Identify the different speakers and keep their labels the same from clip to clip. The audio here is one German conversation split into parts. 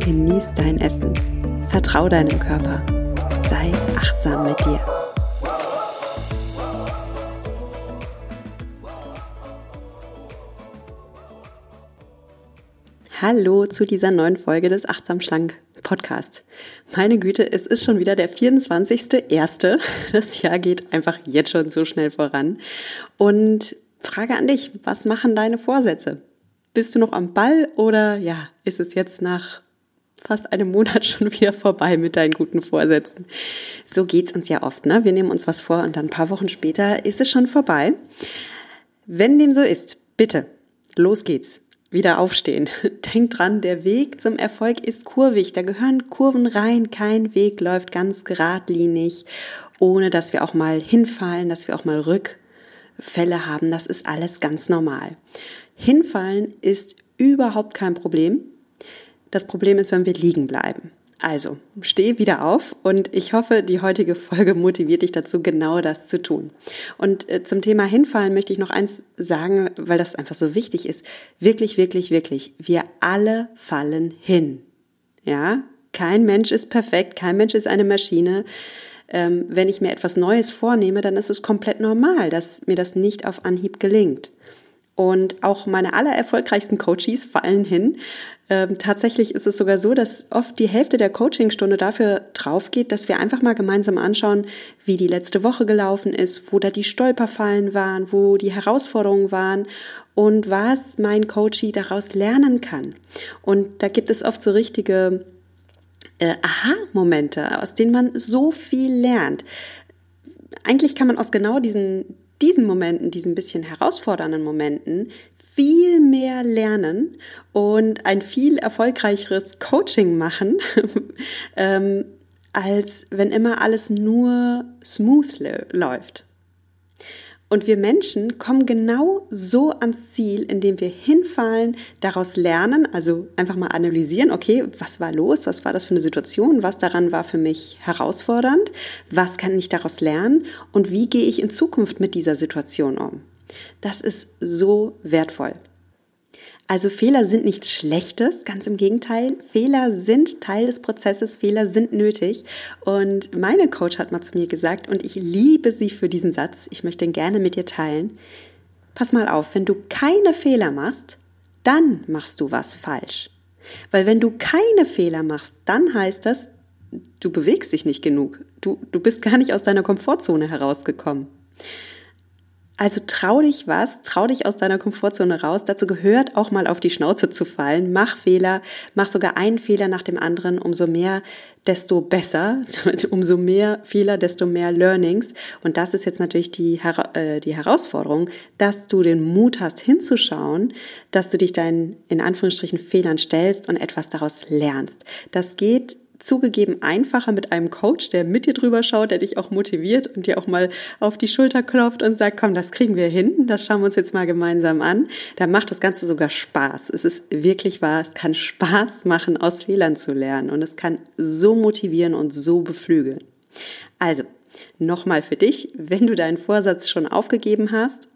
Speaker 1: genieß dein Essen, vertrau deinem Körper, sei achtsam mit dir. Hallo zu dieser neuen Folge des Achtsam Schlank Podcast. Meine Güte, es ist schon wieder der 24.01. Das Jahr geht einfach jetzt schon so schnell voran. Und Frage an dich, was machen deine Vorsätze? Bist du noch am Ball oder ja, ist es jetzt nach fast einem Monat schon wieder vorbei mit deinen guten Vorsätzen? So geht's uns ja oft, ne? Wir nehmen uns was vor und dann ein paar Wochen später ist es schon vorbei. Wenn dem so ist, bitte, los geht's. Wieder aufstehen. Denk dran, der Weg zum Erfolg ist kurvig. Da gehören Kurven rein. Kein Weg läuft ganz geradlinig, ohne dass wir auch mal hinfallen, dass wir auch mal rück Fälle haben. Das ist alles ganz normal. Hinfallen ist überhaupt kein Problem. Das Problem ist, wenn wir liegen bleiben. Also, steh wieder auf und ich hoffe, die heutige Folge motiviert dich dazu, genau das zu tun. Und äh, zum Thema Hinfallen möchte ich noch eins sagen, weil das einfach so wichtig ist. Wirklich, wirklich, wirklich. Wir alle fallen hin. Ja? Kein Mensch ist perfekt, kein Mensch ist eine Maschine ähm, wenn ich mir etwas Neues vornehme, dann ist es komplett normal, dass mir das nicht auf Anhieb gelingt. Und auch meine aller erfolgreichsten Coaches fallen hin. Ähm, tatsächlich ist es sogar so, dass oft die Hälfte der Coachingstunde dafür drauf geht, dass wir einfach mal gemeinsam anschauen, wie die letzte Woche gelaufen ist, wo da die Stolperfallen waren, wo die Herausforderungen waren und was mein Coachie daraus lernen kann. Und da gibt es oft so richtige äh, Aha-Momente, aus denen man so viel lernt. Eigentlich kann man aus genau diesen, diesen Momenten, diesen bisschen herausfordernden Momenten viel mehr lernen und ein viel erfolgreicheres Coaching machen, ähm, als wenn immer alles nur smooth läuft. Und wir Menschen kommen genau so ans Ziel, indem wir hinfallen, daraus lernen, also einfach mal analysieren, okay, was war los, was war das für eine Situation, was daran war für mich herausfordernd, was kann ich daraus lernen und wie gehe ich in Zukunft mit dieser Situation um. Das ist so wertvoll. Also Fehler sind nichts Schlechtes, ganz im Gegenteil. Fehler sind Teil des Prozesses, Fehler sind nötig. Und meine Coach hat mal zu mir gesagt, und ich liebe sie für diesen Satz, ich möchte ihn gerne mit dir teilen. Pass mal auf, wenn du keine Fehler machst, dann machst du was falsch. Weil wenn du keine Fehler machst, dann heißt das, du bewegst dich nicht genug. Du, du bist gar nicht aus deiner Komfortzone herausgekommen. Also trau dich was, trau dich aus deiner Komfortzone raus. Dazu gehört auch mal auf die Schnauze zu fallen. Mach Fehler, mach sogar einen Fehler nach dem anderen. Umso mehr, desto besser. umso mehr Fehler, desto mehr Learnings. Und das ist jetzt natürlich die, äh, die Herausforderung, dass du den Mut hast, hinzuschauen, dass du dich deinen, in Anführungsstrichen, Fehlern stellst und etwas daraus lernst. Das geht zugegeben einfacher mit einem Coach, der mit dir drüber schaut, der dich auch motiviert und dir auch mal auf die Schulter klopft und sagt, komm, das kriegen wir hin, das schauen wir uns jetzt mal gemeinsam an. Da macht das Ganze sogar Spaß. Es ist wirklich wahr, es kann Spaß machen, aus Fehlern zu lernen und es kann so motivieren und so beflügeln. Also, nochmal für dich, wenn du deinen Vorsatz schon aufgegeben hast,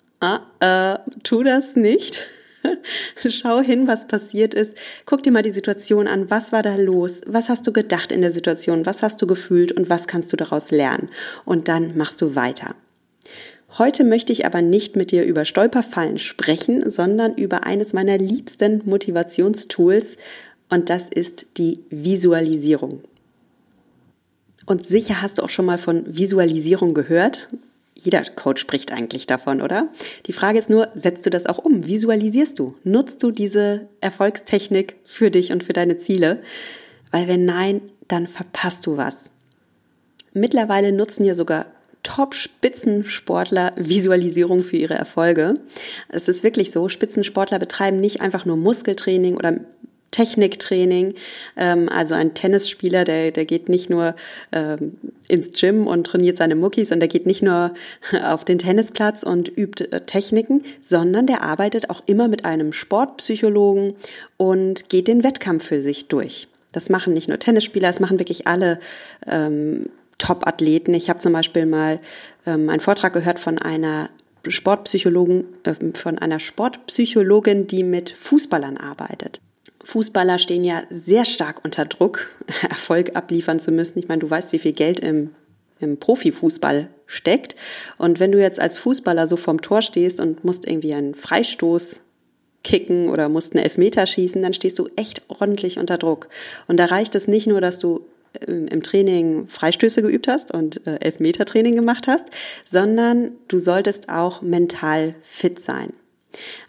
Speaker 1: äh, tu das nicht. Schau hin, was passiert ist. Guck dir mal die Situation an. Was war da los? Was hast du gedacht in der Situation? Was hast du gefühlt und was kannst du daraus lernen? Und dann machst du weiter. Heute möchte ich aber nicht mit dir über Stolperfallen sprechen, sondern über eines meiner liebsten Motivationstools und das ist die Visualisierung. Und sicher hast du auch schon mal von Visualisierung gehört jeder Coach spricht eigentlich davon, oder? Die Frage ist nur, setzt du das auch um? Visualisierst du? Nutzt du diese Erfolgstechnik für dich und für deine Ziele? Weil wenn nein, dann verpasst du was. Mittlerweile nutzen ja sogar Top-Spitzensportler Visualisierung für ihre Erfolge. Es ist wirklich so, Spitzensportler betreiben nicht einfach nur Muskeltraining oder Techniktraining. Ähm, also ein Tennisspieler, der, der geht nicht nur ähm, ins Gym und trainiert seine Muckis und der geht nicht nur auf den Tennisplatz und übt äh, Techniken, sondern der arbeitet auch immer mit einem Sportpsychologen und geht den Wettkampf für sich durch. Das machen nicht nur Tennisspieler, das machen wirklich alle ähm, Top-Athleten. Ich habe zum Beispiel mal ähm, einen Vortrag gehört von einer Sportpsychologen, äh, von einer Sportpsychologin, die mit Fußballern arbeitet. Fußballer stehen ja sehr stark unter Druck, Erfolg abliefern zu müssen. Ich meine, du weißt, wie viel Geld im, im Profifußball steckt. Und wenn du jetzt als Fußballer so vorm Tor stehst und musst irgendwie einen Freistoß kicken oder musst einen Elfmeter schießen, dann stehst du echt ordentlich unter Druck. Und da reicht es nicht nur, dass du im Training Freistöße geübt hast und äh, Elfmeter-Training gemacht hast, sondern du solltest auch mental fit sein.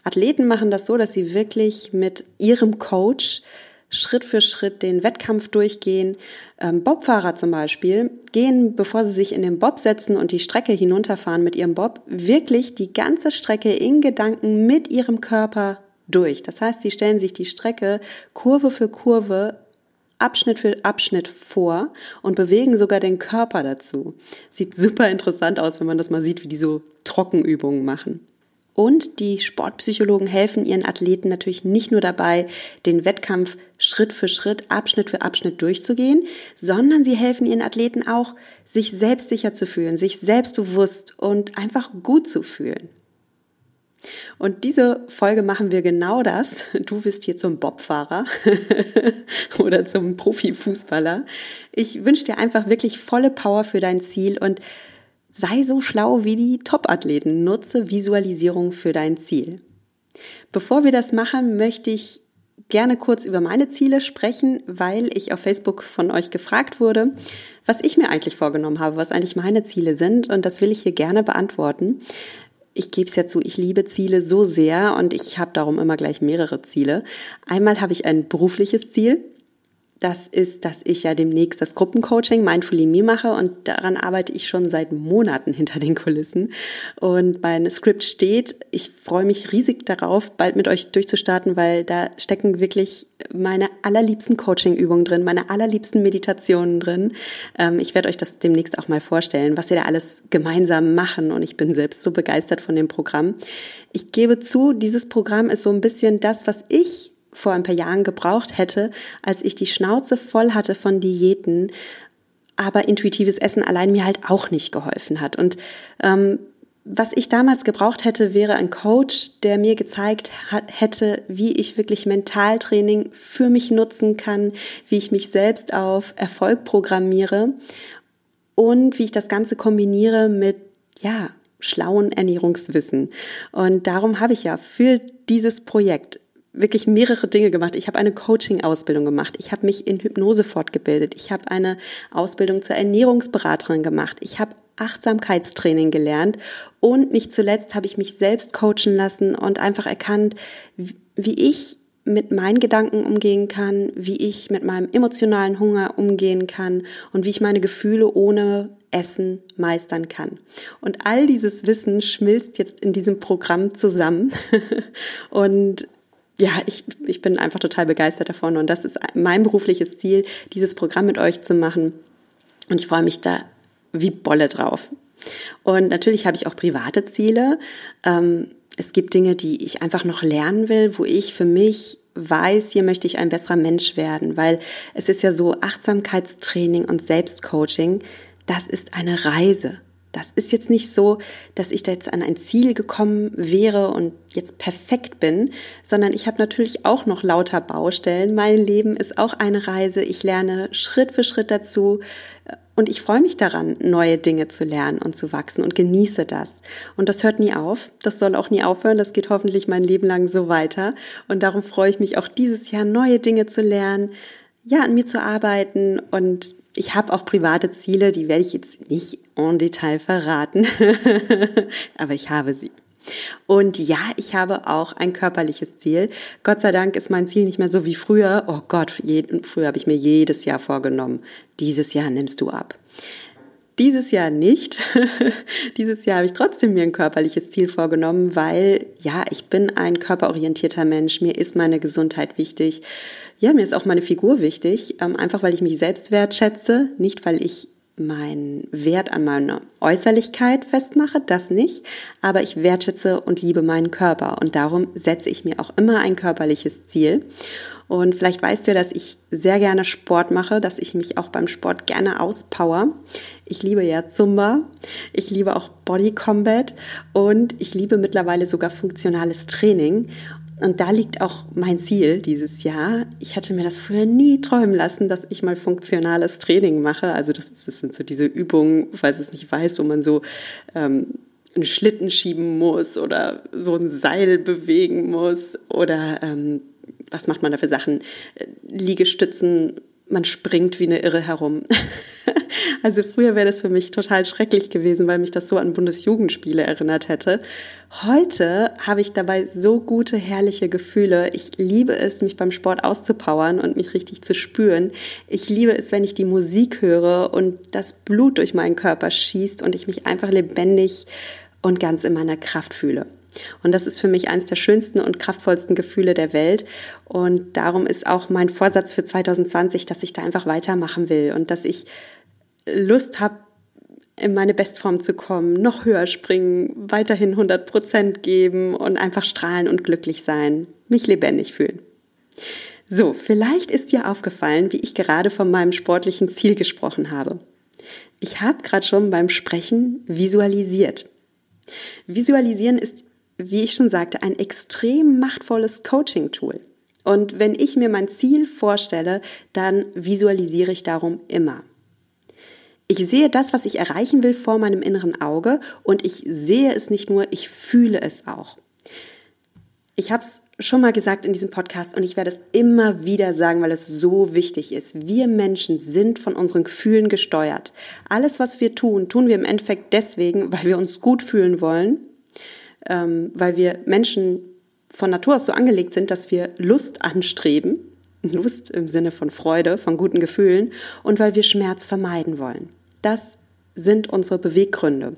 Speaker 1: Athleten machen das so, dass sie wirklich mit ihrem Coach Schritt für Schritt den Wettkampf durchgehen. Ähm, Bobfahrer zum Beispiel gehen, bevor sie sich in den Bob setzen und die Strecke hinunterfahren mit ihrem Bob, wirklich die ganze Strecke in Gedanken mit ihrem Körper durch. Das heißt, sie stellen sich die Strecke Kurve für Kurve Abschnitt für Abschnitt vor und bewegen sogar den Körper dazu. Sieht super interessant aus, wenn man das mal sieht, wie die so Trockenübungen machen. Und die Sportpsychologen helfen ihren Athleten natürlich nicht nur dabei, den Wettkampf Schritt für Schritt, Abschnitt für Abschnitt durchzugehen, sondern sie helfen ihren Athleten auch, sich selbstsicher zu fühlen, sich selbstbewusst und einfach gut zu fühlen. Und diese Folge machen wir genau das. Du bist hier zum Bobfahrer oder zum Profifußballer. Ich wünsche dir einfach wirklich volle Power für dein Ziel und Sei so schlau wie die Top-Athleten. Nutze Visualisierung für dein Ziel. Bevor wir das machen, möchte ich gerne kurz über meine Ziele sprechen, weil ich auf Facebook von euch gefragt wurde, was ich mir eigentlich vorgenommen habe, was eigentlich meine Ziele sind. Und das will ich hier gerne beantworten. Ich gebe es ja zu, ich liebe Ziele so sehr und ich habe darum immer gleich mehrere Ziele. Einmal habe ich ein berufliches Ziel das ist, dass ich ja demnächst das Gruppencoaching Mindfully Me mache und daran arbeite ich schon seit Monaten hinter den Kulissen. Und mein Skript steht. Ich freue mich riesig darauf, bald mit euch durchzustarten, weil da stecken wirklich meine allerliebsten Coaching-Übungen drin, meine allerliebsten Meditationen drin. Ähm, ich werde euch das demnächst auch mal vorstellen, was wir da alles gemeinsam machen und ich bin selbst so begeistert von dem Programm. Ich gebe zu, dieses Programm ist so ein bisschen das, was ich vor ein paar Jahren gebraucht hätte, als ich die Schnauze voll hatte von Diäten, aber intuitives Essen allein mir halt auch nicht geholfen hat. Und ähm, was ich damals gebraucht hätte, wäre ein Coach, der mir gezeigt hätte, wie ich wirklich Mentaltraining für mich nutzen kann, wie ich mich selbst auf Erfolg programmiere und wie ich das Ganze kombiniere mit, ja, schlauen Ernährungswissen. Und darum habe ich ja für dieses Projekt wirklich mehrere Dinge gemacht. Ich habe eine Coaching-Ausbildung gemacht. Ich habe mich in Hypnose fortgebildet. Ich habe eine Ausbildung zur Ernährungsberaterin gemacht. Ich habe Achtsamkeitstraining gelernt und nicht zuletzt habe ich mich selbst coachen lassen und einfach erkannt, wie ich mit meinen Gedanken umgehen kann, wie ich mit meinem emotionalen Hunger umgehen kann und wie ich meine Gefühle ohne Essen meistern kann. Und all dieses Wissen schmilzt jetzt in diesem Programm zusammen. und ja, ich, ich bin einfach total begeistert davon und das ist mein berufliches Ziel, dieses Programm mit euch zu machen. Und ich freue mich da wie Bolle drauf. Und natürlich habe ich auch private Ziele. Ähm, es gibt Dinge, die ich einfach noch lernen will, wo ich für mich weiß, hier möchte ich ein besserer Mensch werden, weil es ist ja so Achtsamkeitstraining und Selbstcoaching, das ist eine Reise. Das ist jetzt nicht so, dass ich da jetzt an ein Ziel gekommen wäre und jetzt perfekt bin, sondern ich habe natürlich auch noch lauter Baustellen. Mein Leben ist auch eine Reise. Ich lerne Schritt für Schritt dazu und ich freue mich daran, neue Dinge zu lernen und zu wachsen und genieße das. Und das hört nie auf. Das soll auch nie aufhören. Das geht hoffentlich mein Leben lang so weiter. Und darum freue ich mich auch dieses Jahr, neue Dinge zu lernen, ja, an mir zu arbeiten und ich habe auch private Ziele, die werde ich jetzt nicht en Detail verraten, aber ich habe sie. Und ja, ich habe auch ein körperliches Ziel. Gott sei Dank ist mein Ziel nicht mehr so wie früher. Oh Gott, je, früher habe ich mir jedes Jahr vorgenommen, dieses Jahr nimmst du ab. Dieses Jahr nicht. Dieses Jahr habe ich trotzdem mir ein körperliches Ziel vorgenommen, weil ja, ich bin ein körperorientierter Mensch. Mir ist meine Gesundheit wichtig. Ja, mir ist auch meine Figur wichtig, ähm, einfach weil ich mich selbst wertschätze, nicht weil ich meinen Wert an meiner Äußerlichkeit festmache, das nicht, aber ich wertschätze und liebe meinen Körper und darum setze ich mir auch immer ein körperliches Ziel. Und vielleicht weißt du, dass ich sehr gerne Sport mache, dass ich mich auch beim Sport gerne auspower. Ich liebe ja Zumba, ich liebe auch Body Combat und ich liebe mittlerweile sogar funktionales Training. Und da liegt auch mein Ziel dieses Jahr. Ich hatte mir das früher nie träumen lassen, dass ich mal funktionales Training mache. Also das, ist, das sind so diese Übungen, falls es nicht weiß, wo man so ähm, einen Schlitten schieben muss oder so ein Seil bewegen muss oder ähm, was macht man da für Sachen? Äh, Liegestützen, man springt wie eine Irre herum. also früher wäre das für mich total schrecklich gewesen, weil mich das so an Bundesjugendspiele erinnert hätte. Heute habe ich dabei so gute, herrliche Gefühle. Ich liebe es, mich beim Sport auszupowern und mich richtig zu spüren. Ich liebe es, wenn ich die Musik höre und das Blut durch meinen Körper schießt und ich mich einfach lebendig und ganz in meiner Kraft fühle. Und das ist für mich eines der schönsten und kraftvollsten Gefühle der Welt. Und darum ist auch mein Vorsatz für 2020, dass ich da einfach weitermachen will und dass ich Lust habe, in meine Bestform zu kommen, noch höher springen, weiterhin 100 Prozent geben und einfach strahlen und glücklich sein, mich lebendig fühlen. So, vielleicht ist dir aufgefallen, wie ich gerade von meinem sportlichen Ziel gesprochen habe. Ich habe gerade schon beim Sprechen visualisiert. Visualisieren ist wie ich schon sagte, ein extrem machtvolles Coaching-Tool. Und wenn ich mir mein Ziel vorstelle, dann visualisiere ich darum immer. Ich sehe das, was ich erreichen will, vor meinem inneren Auge und ich sehe es nicht nur, ich fühle es auch. Ich habe es schon mal gesagt in diesem Podcast und ich werde es immer wieder sagen, weil es so wichtig ist. Wir Menschen sind von unseren Gefühlen gesteuert. Alles, was wir tun, tun wir im Endeffekt deswegen, weil wir uns gut fühlen wollen ähm, weil wir Menschen von Natur aus so angelegt sind, dass wir Lust anstreben, Lust im Sinne von Freude, von guten Gefühlen und weil wir Schmerz vermeiden wollen. Das sind unsere Beweggründe.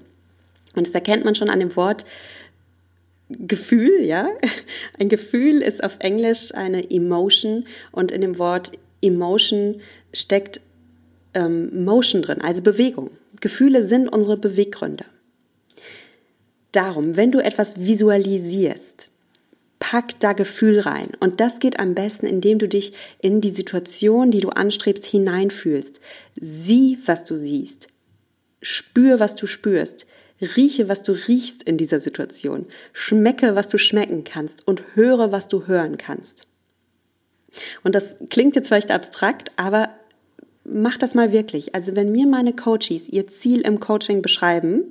Speaker 1: Und das erkennt man schon an dem Wort Gefühl, ja. Ein Gefühl ist auf Englisch eine Emotion und in dem Wort Emotion steckt ähm, Motion drin, also Bewegung. Gefühle sind unsere Beweggründe darum, wenn du etwas visualisierst, pack da Gefühl rein. Und das geht am besten, indem du dich in die Situation, die du anstrebst, hineinfühlst. Sieh, was du siehst. Spür, was du spürst. Rieche, was du riechst in dieser Situation. Schmecke, was du schmecken kannst. Und höre, was du hören kannst. Und das klingt jetzt vielleicht abstrakt, aber mach das mal wirklich. Also wenn mir meine Coaches ihr Ziel im Coaching beschreiben,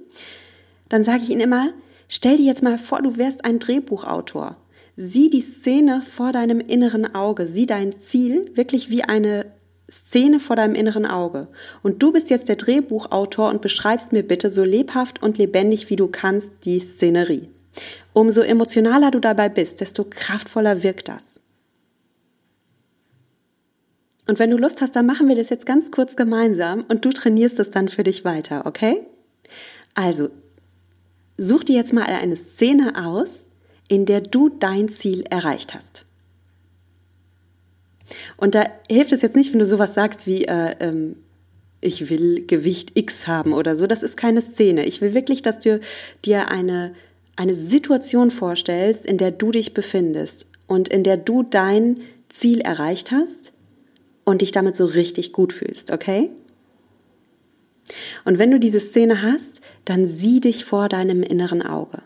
Speaker 1: dann sage ich ihnen immer, stell dir jetzt mal vor, du wärst ein Drehbuchautor. Sieh die Szene vor deinem inneren Auge, sieh dein Ziel wirklich wie eine Szene vor deinem inneren Auge. Und du bist jetzt der Drehbuchautor und beschreibst mir bitte so lebhaft und lebendig wie du kannst die Szenerie. Umso emotionaler du dabei bist, desto kraftvoller wirkt das. Und wenn du Lust hast, dann machen wir das jetzt ganz kurz gemeinsam und du trainierst es dann für dich weiter, okay? Also, Such dir jetzt mal eine Szene aus, in der du dein Ziel erreicht hast. Und da hilft es jetzt nicht, wenn du sowas sagst wie, äh, ähm, ich will Gewicht X haben oder so. Das ist keine Szene. Ich will wirklich, dass du dir eine, eine Situation vorstellst, in der du dich befindest und in der du dein Ziel erreicht hast und dich damit so richtig gut fühlst, okay? Und wenn du diese Szene hast, dann sieh dich vor deinem inneren Auge.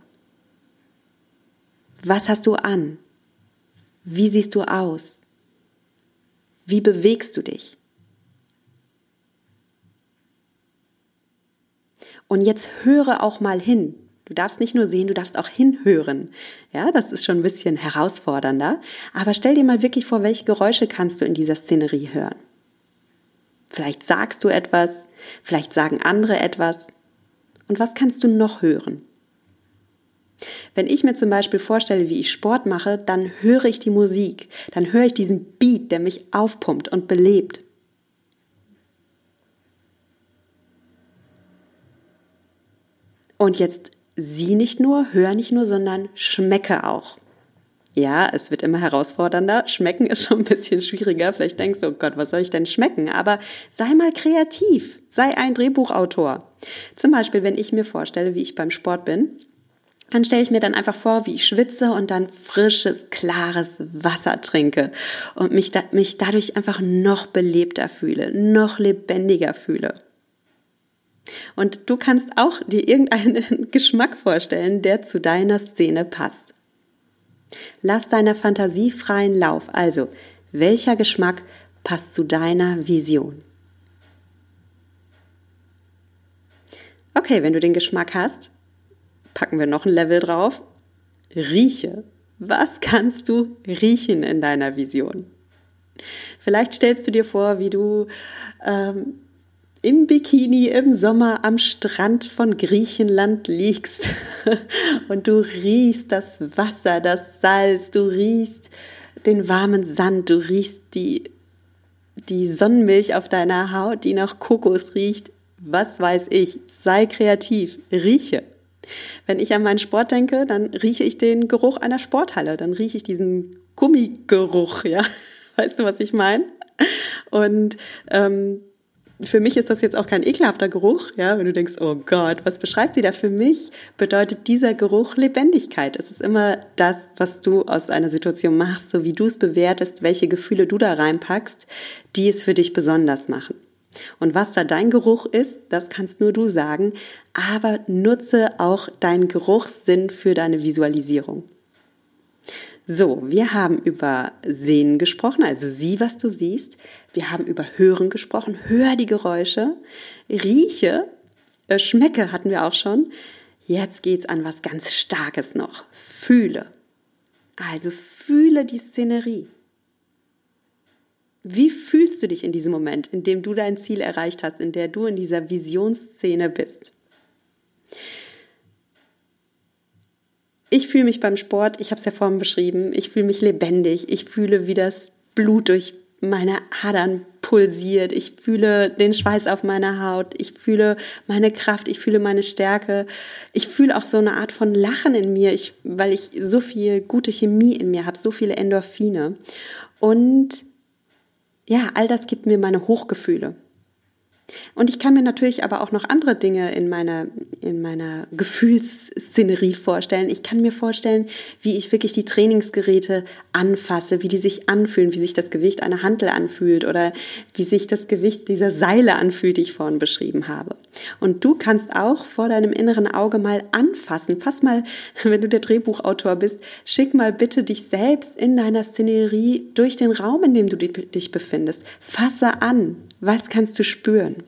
Speaker 1: Was hast du an? Wie siehst du aus? Wie bewegst du dich? Und jetzt höre auch mal hin. Du darfst nicht nur sehen, du darfst auch hinhören. Ja, das ist schon ein bisschen herausfordernder. Aber stell dir mal wirklich vor, welche Geräusche kannst du in dieser Szenerie hören? Vielleicht sagst du etwas, vielleicht sagen andere etwas. Und was kannst du noch hören? Wenn ich mir zum Beispiel vorstelle, wie ich Sport mache, dann höre ich die Musik, dann höre ich diesen Beat, der mich aufpumpt und belebt. Und jetzt sieh nicht nur, hör nicht nur, sondern schmecke auch. Ja, es wird immer herausfordernder. Schmecken ist schon ein bisschen schwieriger. Vielleicht denkst du, oh Gott, was soll ich denn schmecken? Aber sei mal kreativ. Sei ein Drehbuchautor. Zum Beispiel, wenn ich mir vorstelle, wie ich beim Sport bin, dann stelle ich mir dann einfach vor, wie ich schwitze und dann frisches, klares Wasser trinke und mich, da, mich dadurch einfach noch belebter fühle, noch lebendiger fühle. Und du kannst auch dir irgendeinen Geschmack vorstellen, der zu deiner Szene passt. Lass deiner Fantasie freien Lauf. Also, welcher Geschmack passt zu deiner Vision? Okay, wenn du den Geschmack hast, packen wir noch ein Level drauf. Rieche. Was kannst du riechen in deiner Vision? Vielleicht stellst du dir vor, wie du ähm, im Bikini im Sommer am Strand von Griechenland liegst und du riechst das Wasser, das Salz, du riechst den warmen Sand, du riechst die, die Sonnenmilch auf deiner Haut, die nach Kokos riecht. Was weiß ich? Sei kreativ, rieche. Wenn ich an meinen Sport denke, dann rieche ich den Geruch einer Sporthalle, dann rieche ich diesen Gummigeruch, ja. Weißt du, was ich meine? Und ähm, für mich ist das jetzt auch kein ekelhafter Geruch, ja, wenn du denkst, oh Gott, was beschreibt sie da? Für mich bedeutet dieser Geruch Lebendigkeit. Es ist immer das, was du aus einer Situation machst, so wie du es bewertest, welche Gefühle du da reinpackst, die es für dich besonders machen. Und was da dein Geruch ist, das kannst nur du sagen, aber nutze auch deinen Geruchssinn für deine Visualisierung. So, wir haben über Sehen gesprochen, also sieh, was du siehst. Wir haben über Hören gesprochen, hör die Geräusche. Rieche, äh, schmecke hatten wir auch schon. Jetzt geht's an was ganz Starkes noch. Fühle. Also fühle die Szenerie. Wie fühlst du dich in diesem Moment, in dem du dein Ziel erreicht hast, in der du in dieser Visionsszene bist? Ich fühle mich beim Sport, ich habe es ja vorhin beschrieben, ich fühle mich lebendig, ich fühle, wie das Blut durch meine Adern pulsiert, ich fühle den Schweiß auf meiner Haut, ich fühle meine Kraft, ich fühle meine Stärke, ich fühle auch so eine Art von Lachen in mir, ich, weil ich so viel gute Chemie in mir habe, so viele Endorphine. Und ja, all das gibt mir meine Hochgefühle. Und ich kann mir natürlich aber auch noch andere Dinge in meiner, in meiner Gefühlsszenerie vorstellen. Ich kann mir vorstellen, wie ich wirklich die Trainingsgeräte anfasse, wie die sich anfühlen, wie sich das Gewicht einer Hantel anfühlt oder wie sich das Gewicht dieser Seile anfühlt, die ich vorhin beschrieben habe. Und du kannst auch vor deinem inneren Auge mal anfassen. Fass mal, wenn du der Drehbuchautor bist, schick mal bitte dich selbst in deiner Szenerie durch den Raum, in dem du dich befindest. Fasse an. Was kannst du spüren?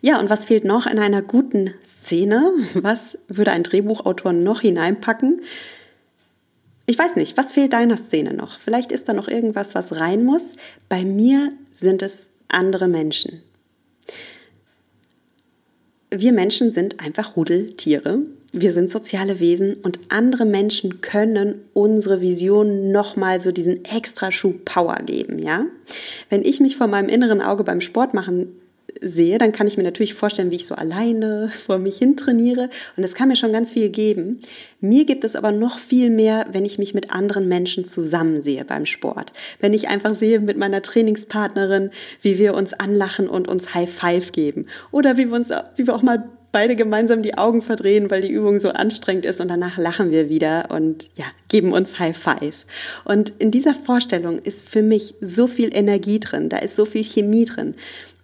Speaker 1: Ja, und was fehlt noch in einer guten Szene? Was würde ein Drehbuchautor noch hineinpacken? Ich weiß nicht, was fehlt deiner Szene noch? Vielleicht ist da noch irgendwas, was rein muss. Bei mir sind es andere Menschen. Wir Menschen sind einfach Rudeltiere. Wir sind soziale Wesen und andere Menschen können unsere Vision nochmal so diesen extra Schub Power geben, ja? Wenn ich mich vor meinem inneren Auge beim Sport machen sehe, dann kann ich mir natürlich vorstellen, wie ich so alleine vor mich hin trainiere. Und das kann mir schon ganz viel geben. Mir gibt es aber noch viel mehr, wenn ich mich mit anderen Menschen zusammen sehe beim Sport. Wenn ich einfach sehe mit meiner Trainingspartnerin, wie wir uns anlachen und uns High Five geben. Oder wie wir uns, wie wir auch mal beide gemeinsam die Augen verdrehen, weil die Übung so anstrengend ist und danach lachen wir wieder und ja, geben uns High Five. Und in dieser Vorstellung ist für mich so viel Energie drin, da ist so viel Chemie drin.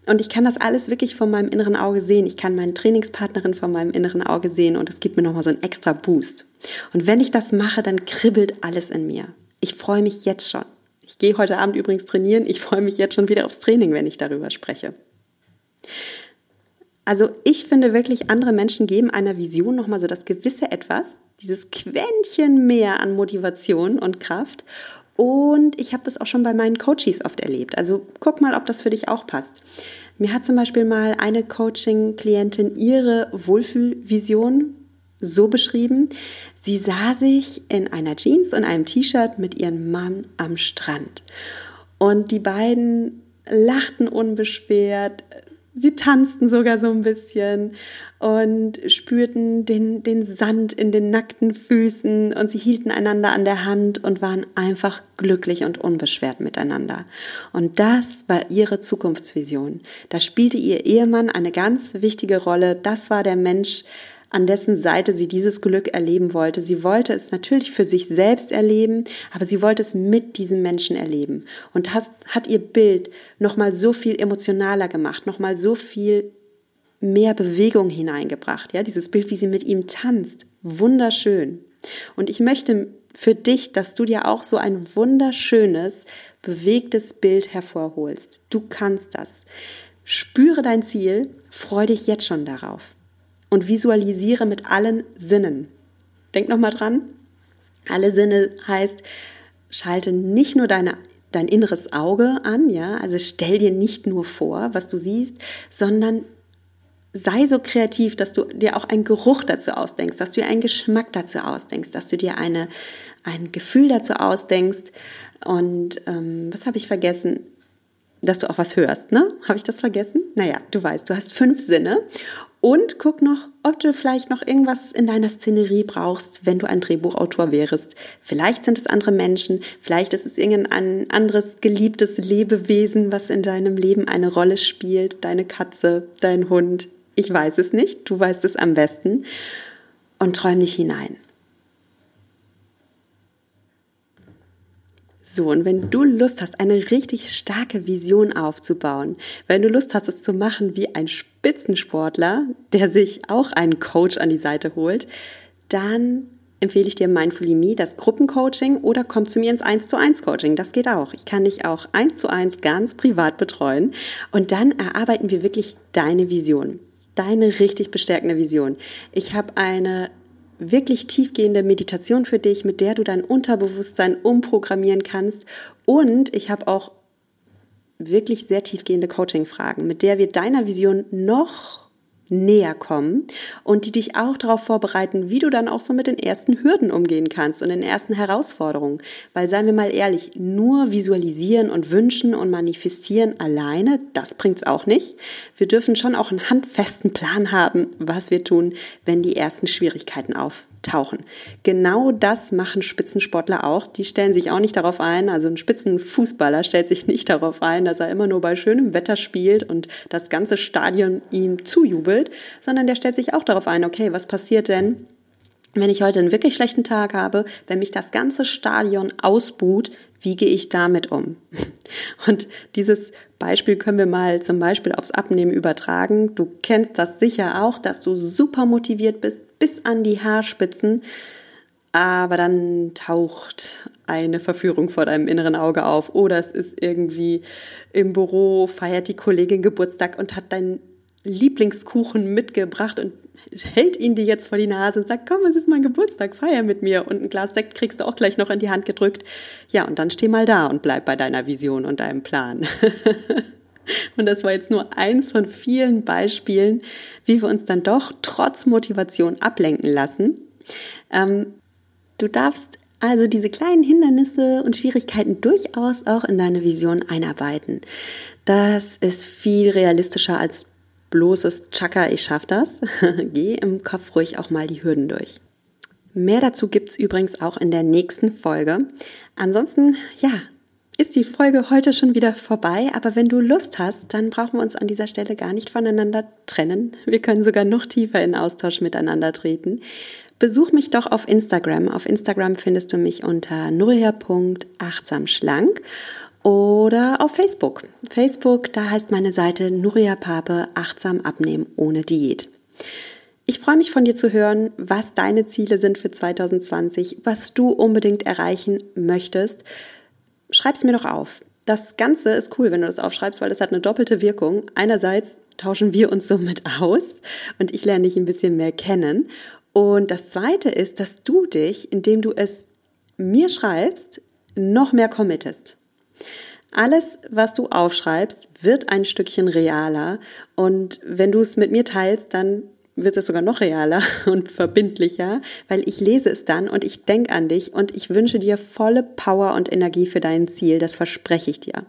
Speaker 1: Und ich kann das alles wirklich von meinem inneren Auge sehen. Ich kann meine Trainingspartnerin von meinem inneren Auge sehen und es gibt mir nochmal so einen extra Boost. Und wenn ich das mache, dann kribbelt alles in mir. Ich freue mich jetzt schon. Ich gehe heute Abend übrigens trainieren. Ich freue mich jetzt schon wieder aufs Training, wenn ich darüber spreche. Also ich finde wirklich, andere Menschen geben einer Vision nochmal so das gewisse Etwas, dieses Quäntchen mehr an Motivation und Kraft. Und ich habe das auch schon bei meinen Coaches oft erlebt. Also guck mal, ob das für dich auch passt. Mir hat zum Beispiel mal eine Coaching-Klientin ihre Wohlfühlvision so beschrieben. Sie sah sich in einer Jeans und einem T-Shirt mit ihrem Mann am Strand. Und die beiden lachten unbeschwert, Sie tanzten sogar so ein bisschen und spürten den, den Sand in den nackten Füßen und sie hielten einander an der Hand und waren einfach glücklich und unbeschwert miteinander. Und das war ihre Zukunftsvision. Da spielte ihr Ehemann eine ganz wichtige Rolle. Das war der Mensch, an dessen Seite sie dieses Glück erleben wollte. Sie wollte es natürlich für sich selbst erleben, aber sie wollte es mit diesem Menschen erleben und hat, hat ihr Bild nochmal so viel emotionaler gemacht, nochmal so viel mehr Bewegung hineingebracht. Ja, dieses Bild, wie sie mit ihm tanzt. Wunderschön. Und ich möchte für dich, dass du dir auch so ein wunderschönes, bewegtes Bild hervorholst. Du kannst das. Spüre dein Ziel, freu dich jetzt schon darauf und visualisiere mit allen Sinnen. Denk noch mal dran. Alle Sinne heißt, schalte nicht nur deine dein inneres Auge an, ja, also stell dir nicht nur vor, was du siehst, sondern sei so kreativ, dass du dir auch einen Geruch dazu ausdenkst, dass du dir einen Geschmack dazu ausdenkst, dass du dir eine, ein Gefühl dazu ausdenkst. Und ähm, was habe ich vergessen? Dass du auch was hörst, ne? Habe ich das vergessen? Naja, du weißt, du hast fünf Sinne und guck noch, ob du vielleicht noch irgendwas in deiner Szenerie brauchst, wenn du ein Drehbuchautor wärst. Vielleicht sind es andere Menschen, vielleicht ist es irgendein anderes geliebtes Lebewesen, was in deinem Leben eine Rolle spielt. Deine Katze, dein Hund. Ich weiß es nicht, du weißt es am besten. Und träum dich hinein. So, und wenn du Lust hast, eine richtig starke Vision aufzubauen, wenn du Lust hast, es zu machen wie ein Spitzensportler, der sich auch einen Coach an die Seite holt, dann empfehle ich dir Mindfully Me, das Gruppencoaching, oder komm zu mir ins 1 zu 1 Coaching. Das geht auch. Ich kann dich auch 1 zu 1 ganz privat betreuen. Und dann erarbeiten wir wirklich deine Vision. Deine richtig bestärkende Vision. Ich habe eine wirklich tiefgehende Meditation für dich, mit der du dein Unterbewusstsein umprogrammieren kannst. Und ich habe auch wirklich sehr tiefgehende Coaching-Fragen, mit der wir deiner Vision noch näher kommen und die dich auch darauf vorbereiten, wie du dann auch so mit den ersten Hürden umgehen kannst und den ersten Herausforderungen. Weil seien wir mal ehrlich, nur visualisieren und wünschen und manifestieren alleine, das bringt's auch nicht. Wir dürfen schon auch einen handfesten Plan haben, was wir tun, wenn die ersten Schwierigkeiten auftauchen. Genau das machen Spitzensportler auch. Die stellen sich auch nicht darauf ein, also ein Spitzenfußballer stellt sich nicht darauf ein, dass er immer nur bei schönem Wetter spielt und das ganze Stadion ihm zujubelt sondern der stellt sich auch darauf ein, okay, was passiert denn, wenn ich heute einen wirklich schlechten Tag habe, wenn mich das ganze Stadion ausbuht, wie gehe ich damit um? Und dieses Beispiel können wir mal zum Beispiel aufs Abnehmen übertragen. Du kennst das sicher auch, dass du super motiviert bist, bis an die Haarspitzen, aber dann taucht eine Verführung vor deinem inneren Auge auf oder es ist irgendwie im Büro, feiert die Kollegin Geburtstag und hat dein Lieblingskuchen mitgebracht und hält ihn dir jetzt vor die Nase und sagt, komm, es ist mein Geburtstag, feier mit mir und ein Glas Sekt kriegst du auch gleich noch in die Hand gedrückt. Ja, und dann steh mal da und bleib bei deiner Vision und deinem Plan. und das war jetzt nur eins von vielen Beispielen, wie wir uns dann doch trotz Motivation ablenken lassen. Ähm, du darfst also diese kleinen Hindernisse und Schwierigkeiten durchaus auch in deine Vision einarbeiten. Das ist viel realistischer als bloßes Chaka, ich schaff das. Geh im Kopf ruhig auch mal die Hürden durch. Mehr dazu gibt's übrigens auch in der nächsten Folge. Ansonsten, ja, ist die Folge heute schon wieder vorbei, aber wenn du Lust hast, dann brauchen wir uns an dieser Stelle gar nicht voneinander trennen. Wir können sogar noch tiefer in Austausch miteinander treten. Besuch mich doch auf Instagram. Auf Instagram findest du mich unter nuria.achtsamschlank oder auf Facebook. Facebook, da heißt meine Seite Nuria Pape achtsam abnehmen ohne Diät. Ich freue mich von dir zu hören, was deine Ziele sind für 2020, was du unbedingt erreichen möchtest. Schreib's mir doch auf. Das Ganze ist cool, wenn du das aufschreibst, weil das hat eine doppelte Wirkung. Einerseits tauschen wir uns somit aus und ich lerne dich ein bisschen mehr kennen. Und das zweite ist, dass du dich, indem du es mir schreibst, noch mehr committest. Alles, was du aufschreibst, wird ein Stückchen realer. Und wenn du es mit mir teilst, dann wird es sogar noch realer und verbindlicher, weil ich lese es dann und ich denke an dich und ich wünsche dir volle Power und Energie für dein Ziel. Das verspreche ich dir.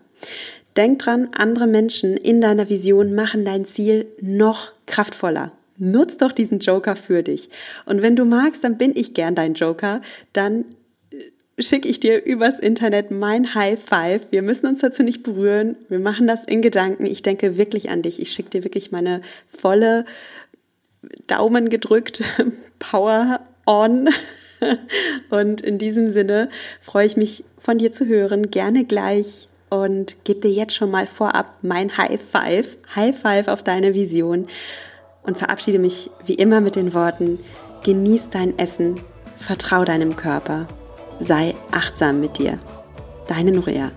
Speaker 1: Denk dran, andere Menschen in deiner Vision machen dein Ziel noch kraftvoller. Nutz doch diesen Joker für dich. Und wenn du magst, dann bin ich gern dein Joker. Dann äh, schicke ich dir übers Internet mein High Five. Wir müssen uns dazu nicht berühren. Wir machen das in Gedanken. Ich denke wirklich an dich. Ich schicke dir wirklich meine volle Daumen gedrückt Power on. Und in diesem Sinne freue ich mich von dir zu hören. Gerne gleich und gebe dir jetzt schon mal vorab mein High Five. High Five auf deine Vision und verabschiede mich wie immer mit den Worten, genieß dein Essen, vertrau deinem Körper, sei achtsam mit dir. Deine Nuria.